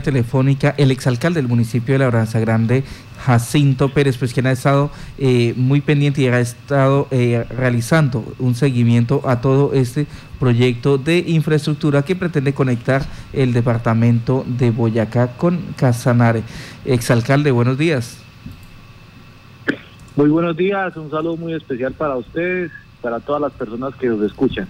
telefónica el exalcalde del municipio de Labranza Grande, Jacinto Pérez, pues quien ha estado eh, muy pendiente y ha estado eh, realizando un seguimiento a todo este proyecto de infraestructura que pretende conectar el departamento de Boyacá con Casanare. Exalcalde, buenos días. Muy buenos días, un saludo muy especial para ustedes, para todas las personas que nos escuchan.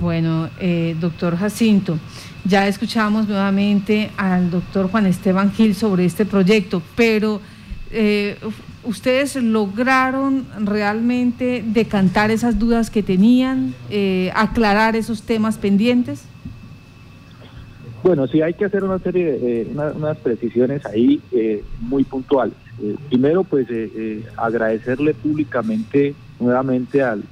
Bueno, eh, doctor Jacinto, ya escuchamos nuevamente al doctor Juan Esteban Gil sobre este proyecto, pero eh, ¿ustedes lograron realmente decantar esas dudas que tenían, eh, aclarar esos temas pendientes? Bueno, sí hay que hacer una serie de unas precisiones ahí muy puntuales. primero, pues agradecerle públicamente nuevamente al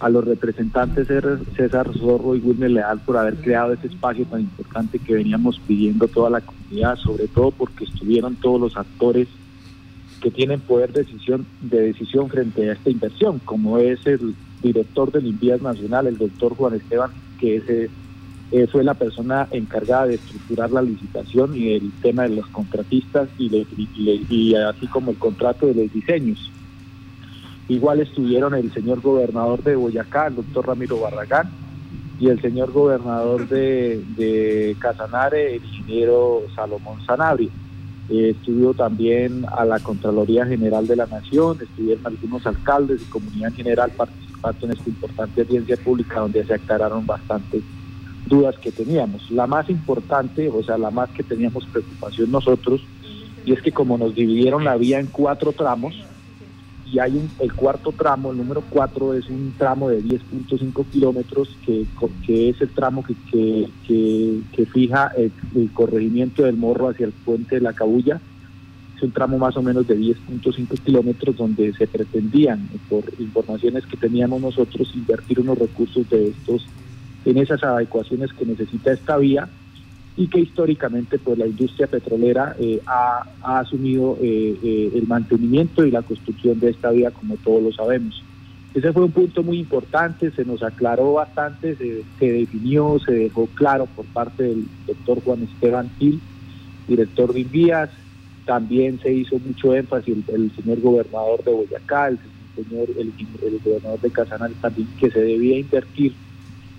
a los representantes César Zorro y Wilmer Leal por haber creado ese espacio tan importante que veníamos pidiendo toda la comunidad, sobre todo porque estuvieron todos los actores que tienen poder de decisión, de decisión frente a esta inversión, como es el director del Invías Nacional, el doctor Juan Esteban, que ese, eh, fue la persona encargada de estructurar la licitación y el tema de los contratistas y, y así como el contrato de los diseños. Igual estuvieron el señor gobernador de Boyacá, el doctor Ramiro Barragán, y el señor gobernador de, Casanare, el ingeniero Salomón Sanabria. Eh, estuvo también a la Contraloría General de la Nación, estuvieron algunos alcaldes y comunidad en general participando en esta importante audiencia pública donde se aclararon bastantes dudas que teníamos. La más importante, o sea, la más que teníamos preocupación nosotros, y es que como nos dividieron la vía en cuatro tramos, y hay un, el cuarto tramo, el número cuatro, es un tramo de 10.5 kilómetros que, que, es el tramo que, que, que fija el, corregimiento del morro hacia el puente de la Cabulla. Es un tramo más o menos de 10.5 kilómetros donde se pretendían, por informaciones que teníamos nosotros, invertir unos recursos de estos en esas adecuaciones que necesita esta vía y que históricamente pues la industria petrolera eh, ha, asumido eh, eh, el mantenimiento y la construcción de esta vía como todos lo sabemos. Ese fue un punto muy importante, se nos aclaró bastante, se, definió, se dejó claro por parte del doctor Juan Esteban Gil, director de Invías, también se hizo mucho énfasis el, señor gobernador de Boyacá, el señor el, el gobernador de Casanare también que se debía invertir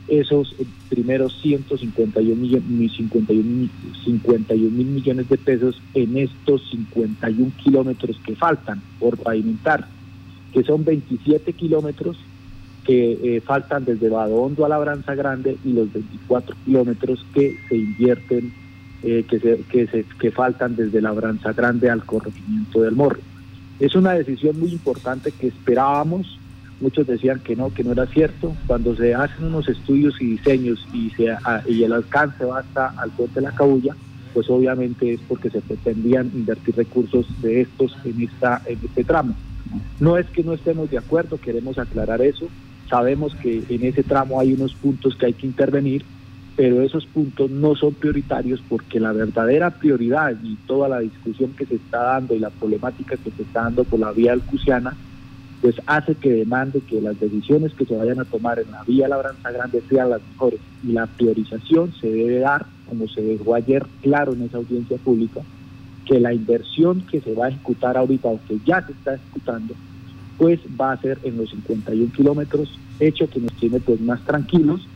esos primeros 151 millones, 51, 51 mil millones de pesos en estos 51 kilómetros que faltan por pavimentar, que son 27 kilómetros que eh, faltan desde Badondo a Labranza Grande y los 24 kilómetros que se invierten, eh, que, se, que, se, que faltan desde Labranza Grande al corregimiento del Morro. Es una decisión muy importante que esperábamos muchos decían que no, que no era cierto. Cuando se hacen unos estudios y diseños y, se, y el alcance va hasta al puente de la Cabulla, pues obviamente es porque se pretendían invertir recursos de estos en, esta, en este tramo. No es que no estemos de acuerdo, queremos aclarar eso. Sabemos que en ese tramo hay unos puntos que hay que intervenir, pero esos puntos no son prioritarios porque la verdadera prioridad y toda la discusión que se está dando y la problemática que se está dando por la vía alcusiana pues hace que demande que las decisiones que se vayan a tomar en la vía Labranza Grande sean las mejores. Y la priorización se debe dar, como se dejó ayer claro en esa audiencia pública, que la inversión que se va a ejecutar ahorita, o que ya se está ejecutando, pues va a ser en los 51 kilómetros, hecho que nos tiene pues más tranquilos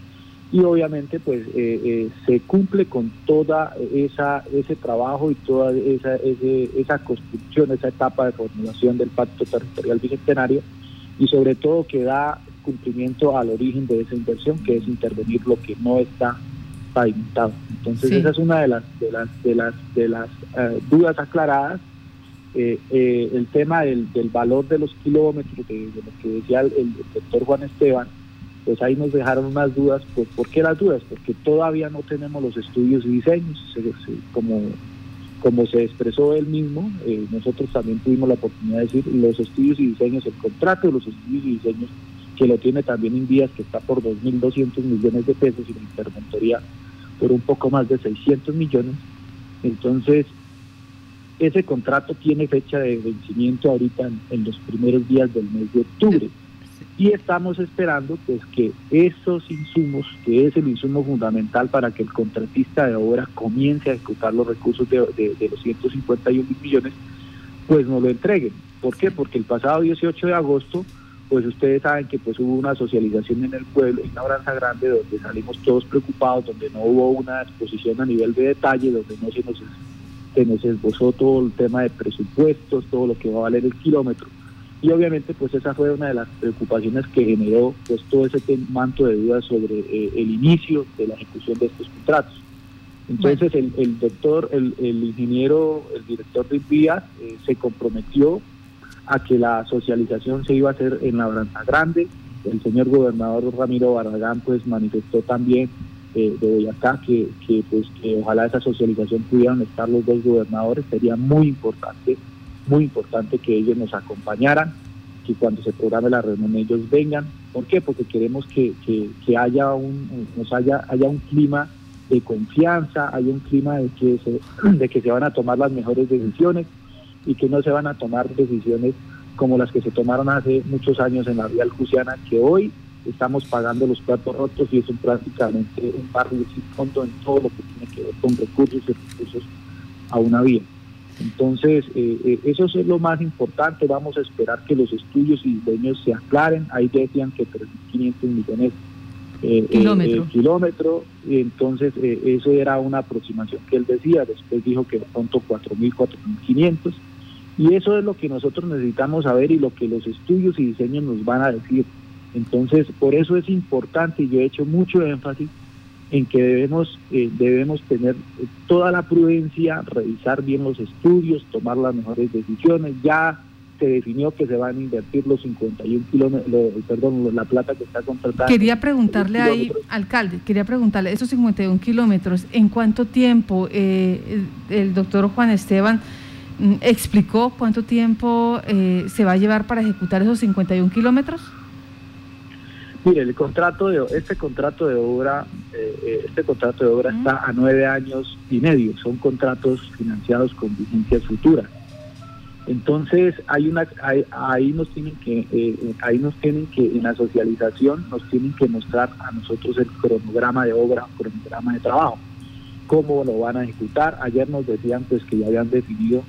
y obviamente pues eh, eh, se cumple con toda esa ese trabajo y toda esa esa construcción esa etapa de formulación del pacto territorial bicentenario y sobre todo que da cumplimiento al origen de esa inversión que es intervenir lo que no está pavimentado. Entonces esa es una de las de las de las de las eh, dudas aclaradas. El tema del, del, valor de los kilómetros de, lo que decía el doctor Juan Esteban pues ahí nos dejaron unas dudas. Pues, ¿Por qué las dudas? Porque todavía no tenemos los estudios y diseños, como, como se expresó él mismo, eh, nosotros también tuvimos la oportunidad de decir los estudios y diseños, el contrato de los estudios y diseños, que lo tiene también Invías, que está por 2.200 millones de pesos y la interventoría por un poco más de 600 millones. Entonces, ese contrato tiene fecha de vencimiento ahorita en, los primeros días del mes de octubre. Y estamos esperando pues que esos insumos, que es el insumo fundamental para que el contratista de obra comience a ejecutar los recursos de, de, los 151 millones, pues nos lo entreguen. ¿Por qué? Porque el pasado 18 de agosto, pues ustedes saben que pues hubo una socialización en el pueblo, en una branza grande, donde salimos todos preocupados, donde no hubo una exposición a nivel de detalle, donde no se nos, se nos esbozó todo el tema de presupuestos, todo lo que va a valer el kilómetro y obviamente pues esa fue una de las preocupaciones que generó pues todo ese manto de dudas sobre eh, el inicio de la ejecución de estos contratos. Entonces el, doctor, el, ingeniero, el director de vías eh, se comprometió a que la socialización se iba a hacer en la Branza Grande. El señor gobernador Ramiro Barragán pues manifestó también eh, de Boyacá que, que pues que ojalá esa socialización pudieran estar los dos gobernadores, sería muy importante muy importante que ellos nos acompañaran, que cuando se programe la reunión ellos vengan. ¿Por qué? Porque queremos que, que, haya un nos haya, haya un clima de confianza, haya un clima de que se, de que se van a tomar las mejores decisiones y que no se van a tomar decisiones como las que se tomaron hace muchos años en la vía Alcusiana, que hoy estamos pagando los platos rotos y es prácticamente un barrio sin fondo en todo lo que tiene que ver con recursos y recursos a una vía. Entonces, eh, eh, eso es lo más importante. Vamos a esperar que los estudios y diseños se aclaren. Ahí decían que 3.500 millones eh, kilómetros. kilómetro, y entonces eso era una aproximación que él decía. Después dijo que pronto 4.000, 4.500. Y eso es lo que nosotros necesitamos saber y lo que los estudios y diseños nos van a decir. Entonces, por eso es importante y yo he hecho mucho énfasis en que debemos, eh, debemos tener toda la prudencia, revisar bien los estudios, tomar las mejores decisiones. Ya se definió que se van a invertir los 51 kilómetros, perdón, la plata que está contratada. Quería preguntarle ahí, alcalde, quería preguntarle, esos 51 kilómetros, ¿en cuánto tiempo eh, el, doctor Juan Esteban mm, explicó cuánto tiempo eh, se va a llevar para ejecutar esos 51 kilómetros? Mire, el contrato de este contrato de obra, eh, eh, este contrato de obra está a nueve años y medio. Son contratos financiados con vigencia futura. Entonces hay una, ahí nos tienen que, eh, ahí nos tienen que en la socialización nos tienen que mostrar a nosotros el cronograma de obra, cronograma de trabajo, cómo lo van a ejecutar. Ayer nos decían pues que ya habían definido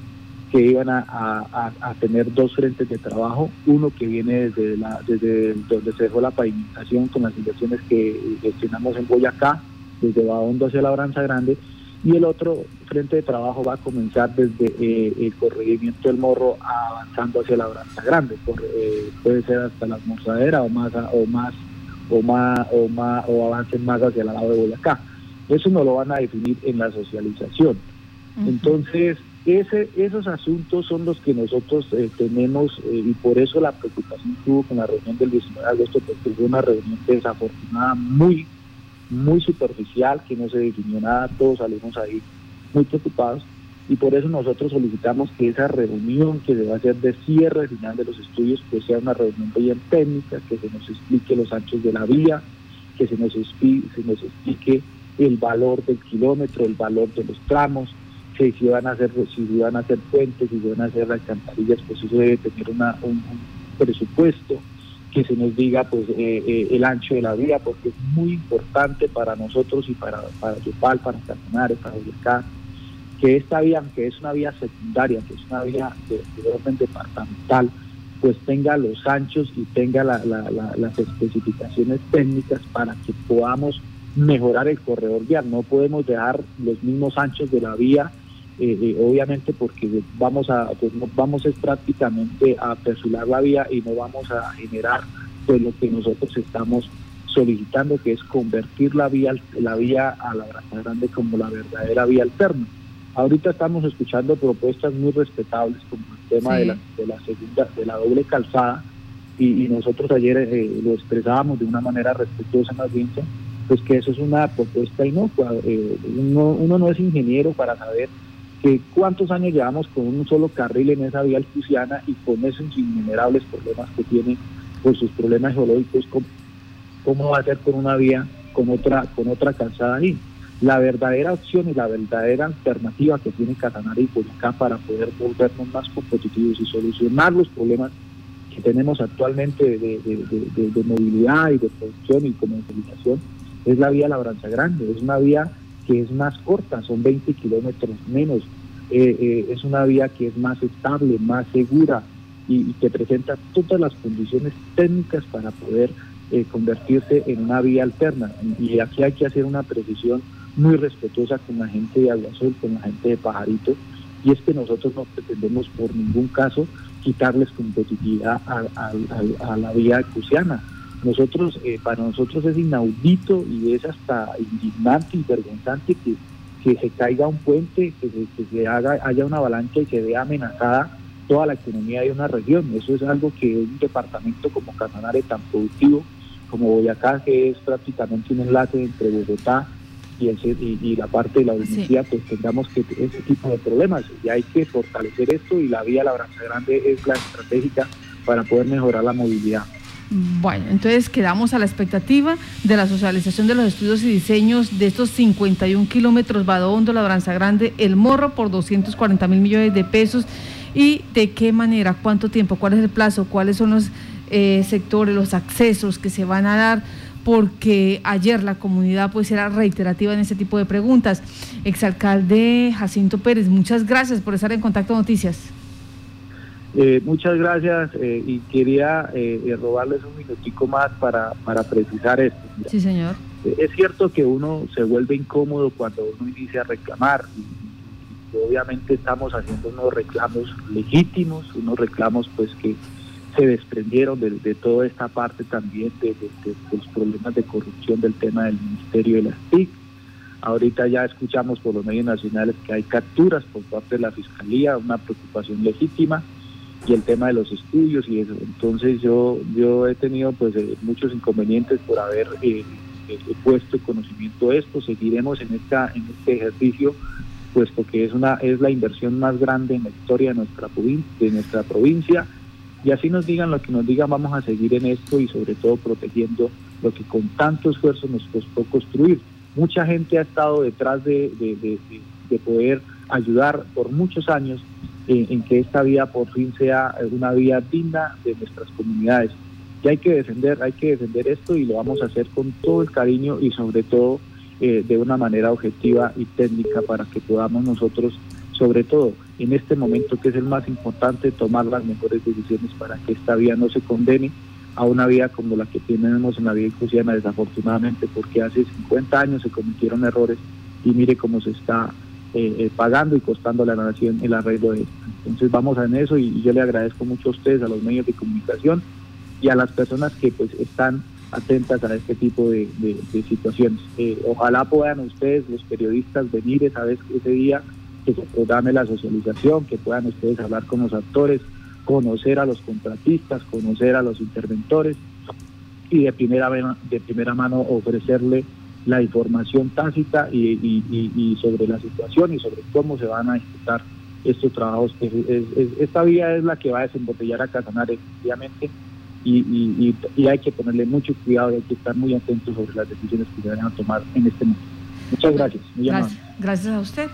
que iban a, tener dos frentes de trabajo, uno que viene desde, la, desde donde se dejó la pavimentación con las inversiones que gestionamos en Boyacá, desde Bahondo hacia la Branza Grande, y el otro frente de trabajo va a comenzar desde eh, el corregimiento del Morro avanzando hacia la Branza Grande, eh, puede ser hasta la Almorzadera o más o más o más o más o avancen más hacia el lado de Boyacá. Eso no lo van a definir en la socialización. Entonces, ese, esos asuntos son los que nosotros eh, tenemos eh, y por eso la preocupación tuvo con la reunión del 19 de agosto, porque fue una reunión desafortunada, muy, muy superficial, que no se definió nada, todos salimos ahí muy preocupados y por eso nosotros solicitamos que esa reunión que se va a hacer de cierre final de los estudios, pues sea una reunión bien técnica, que se nos explique los anchos de la vía, que se nos, se nos explique el valor del kilómetro, el valor de los tramos, que si van a hacer si van a hacer puentes, si van a hacer alcantarillas, pues eso debe tener una, un, presupuesto que se nos diga pues eh, eh, el ancho de la vía, porque es muy importante para nosotros y para para Yopal, para Casanare, para Boyacá, que esta vía, aunque es una vía secundaria, que es una vía de, orden departamental, pues tenga los anchos y tenga las especificaciones técnicas para que podamos mejorar el corredor vial. No podemos dejar los mismos anchos de la vía eh, eh, obviamente porque vamos a pues vamos es prácticamente a apresurar la vía y no vamos a generar pues lo que nosotros estamos solicitando que es convertir la vía la vía a la Grande como la verdadera vía alterna. Ahorita estamos escuchando propuestas muy respetables como el tema de, la, de la segunda de la doble calzada y, nosotros ayer eh, lo expresábamos de una manera respetuosa en la audiencia, pues que eso es una propuesta inocua. uno, uno no es ingeniero para saber cuántos años llevamos con un solo carril en esa vía alcusiana y con esos innumerables problemas que tiene por sus problemas geológicos, ¿cómo, va a ser con una vía con otra, con otra calzada ahí? La verdadera opción y la verdadera alternativa que tiene Catanari y Boyacá para poder volvernos más competitivos y solucionar los problemas que tenemos actualmente de, movilidad y de producción y comercialización es la vía Labranza Grande, es una vía que es más corta, son 20 kilómetros menos, eh, eh, es una vía que es más estable, más segura y, que presenta todas las condiciones técnicas para poder eh, convertirse en una vía alterna. Y aquí hay que hacer una precisión muy respetuosa con la gente de Aguazul, con la gente de Pajarito, y es que nosotros no pretendemos por ningún caso quitarles competitividad a, la vía cruciana. Nosotros, eh, para nosotros es inaudito y es hasta indignante y vergonzante que, que se caiga un puente, que se, haga, haya una avalancha y se vea amenazada toda la economía de una región. Eso es algo que un departamento como Casanare tan productivo como Boyacá, que es prácticamente un enlace entre Bogotá y, y, la parte de la universidad, pues tengamos que ese tipo de problemas. Y hay que fortalecer esto y la vía La Branca Grande es la estratégica para poder mejorar la movilidad. Bueno, entonces quedamos a la expectativa de la socialización de los estudios y diseños de estos 51 kilómetros Badondo, Labranza Grande, El Morro por 240 mil millones de pesos. Y de qué manera, cuánto tiempo, cuál es el plazo, cuáles son los eh, sectores, los accesos que se van a dar porque ayer la comunidad pues era reiterativa en ese tipo de preguntas. Exalcalde Jacinto Pérez, muchas gracias por estar en Contacto Noticias. Eh, muchas gracias eh, y quería eh, robarles un minutico más para, para precisar esto. Sí, señor. es cierto que uno se vuelve incómodo cuando uno inicia a reclamar y obviamente estamos haciendo unos reclamos legítimos, unos reclamos pues que se desprendieron de, toda esta parte también de, los problemas de corrupción del tema del Ministerio de las TIC. Ahorita ya escuchamos por los medios nacionales que hay capturas por parte de la Fiscalía, una preocupación legítima, y el tema de los estudios y eso. Entonces yo, yo he tenido pues eh, muchos inconvenientes por haber eh, eh, puesto en conocimiento esto. Seguiremos en, esta, en este ejercicio puesto que es, una, es la inversión más grande en la historia de nuestra, de nuestra provincia y así nos digan lo que nos digan, vamos a seguir en esto y sobre todo protegiendo lo que con tanto esfuerzo nos costó construir. Mucha gente ha estado detrás de, poder ayudar por muchos años en, que esta vía por fin sea una vía digna de nuestras comunidades. Y hay que defender, hay que defender esto y lo vamos a hacer con todo el cariño y sobre todo eh, de una manera objetiva y técnica para que podamos nosotros sobre todo en este momento que es el más importante, tomar las mejores decisiones para que esta vía no se condene a una vía como la que tenemos en la vía cruciana, desafortunadamente, porque hace 50 años se cometieron errores y mire cómo se está eh, eh, pagando y costando a la nación el arreglo de esto. Entonces vamos en eso y, yo le agradezco mucho a ustedes, a los medios de comunicación y a las personas que pues están atentas a este tipo de, situaciones. Eh, ojalá puedan ustedes, los periodistas, venir esa vez ese día que se programe la socialización, que puedan ustedes hablar con los actores, conocer a los contratistas, conocer a los interventores y de primera, de primera mano ofrecerle la información tácita y, sobre la situación y sobre cómo se van a ejecutar estos trabajos. esta vía es la que va a desembotellar a Casanare, efectivamente, y, hay que ponerle mucho cuidado y hay que estar muy atentos sobre las decisiones que se van a tomar en este momento. Muchas gracias. gracias, gracias a usted.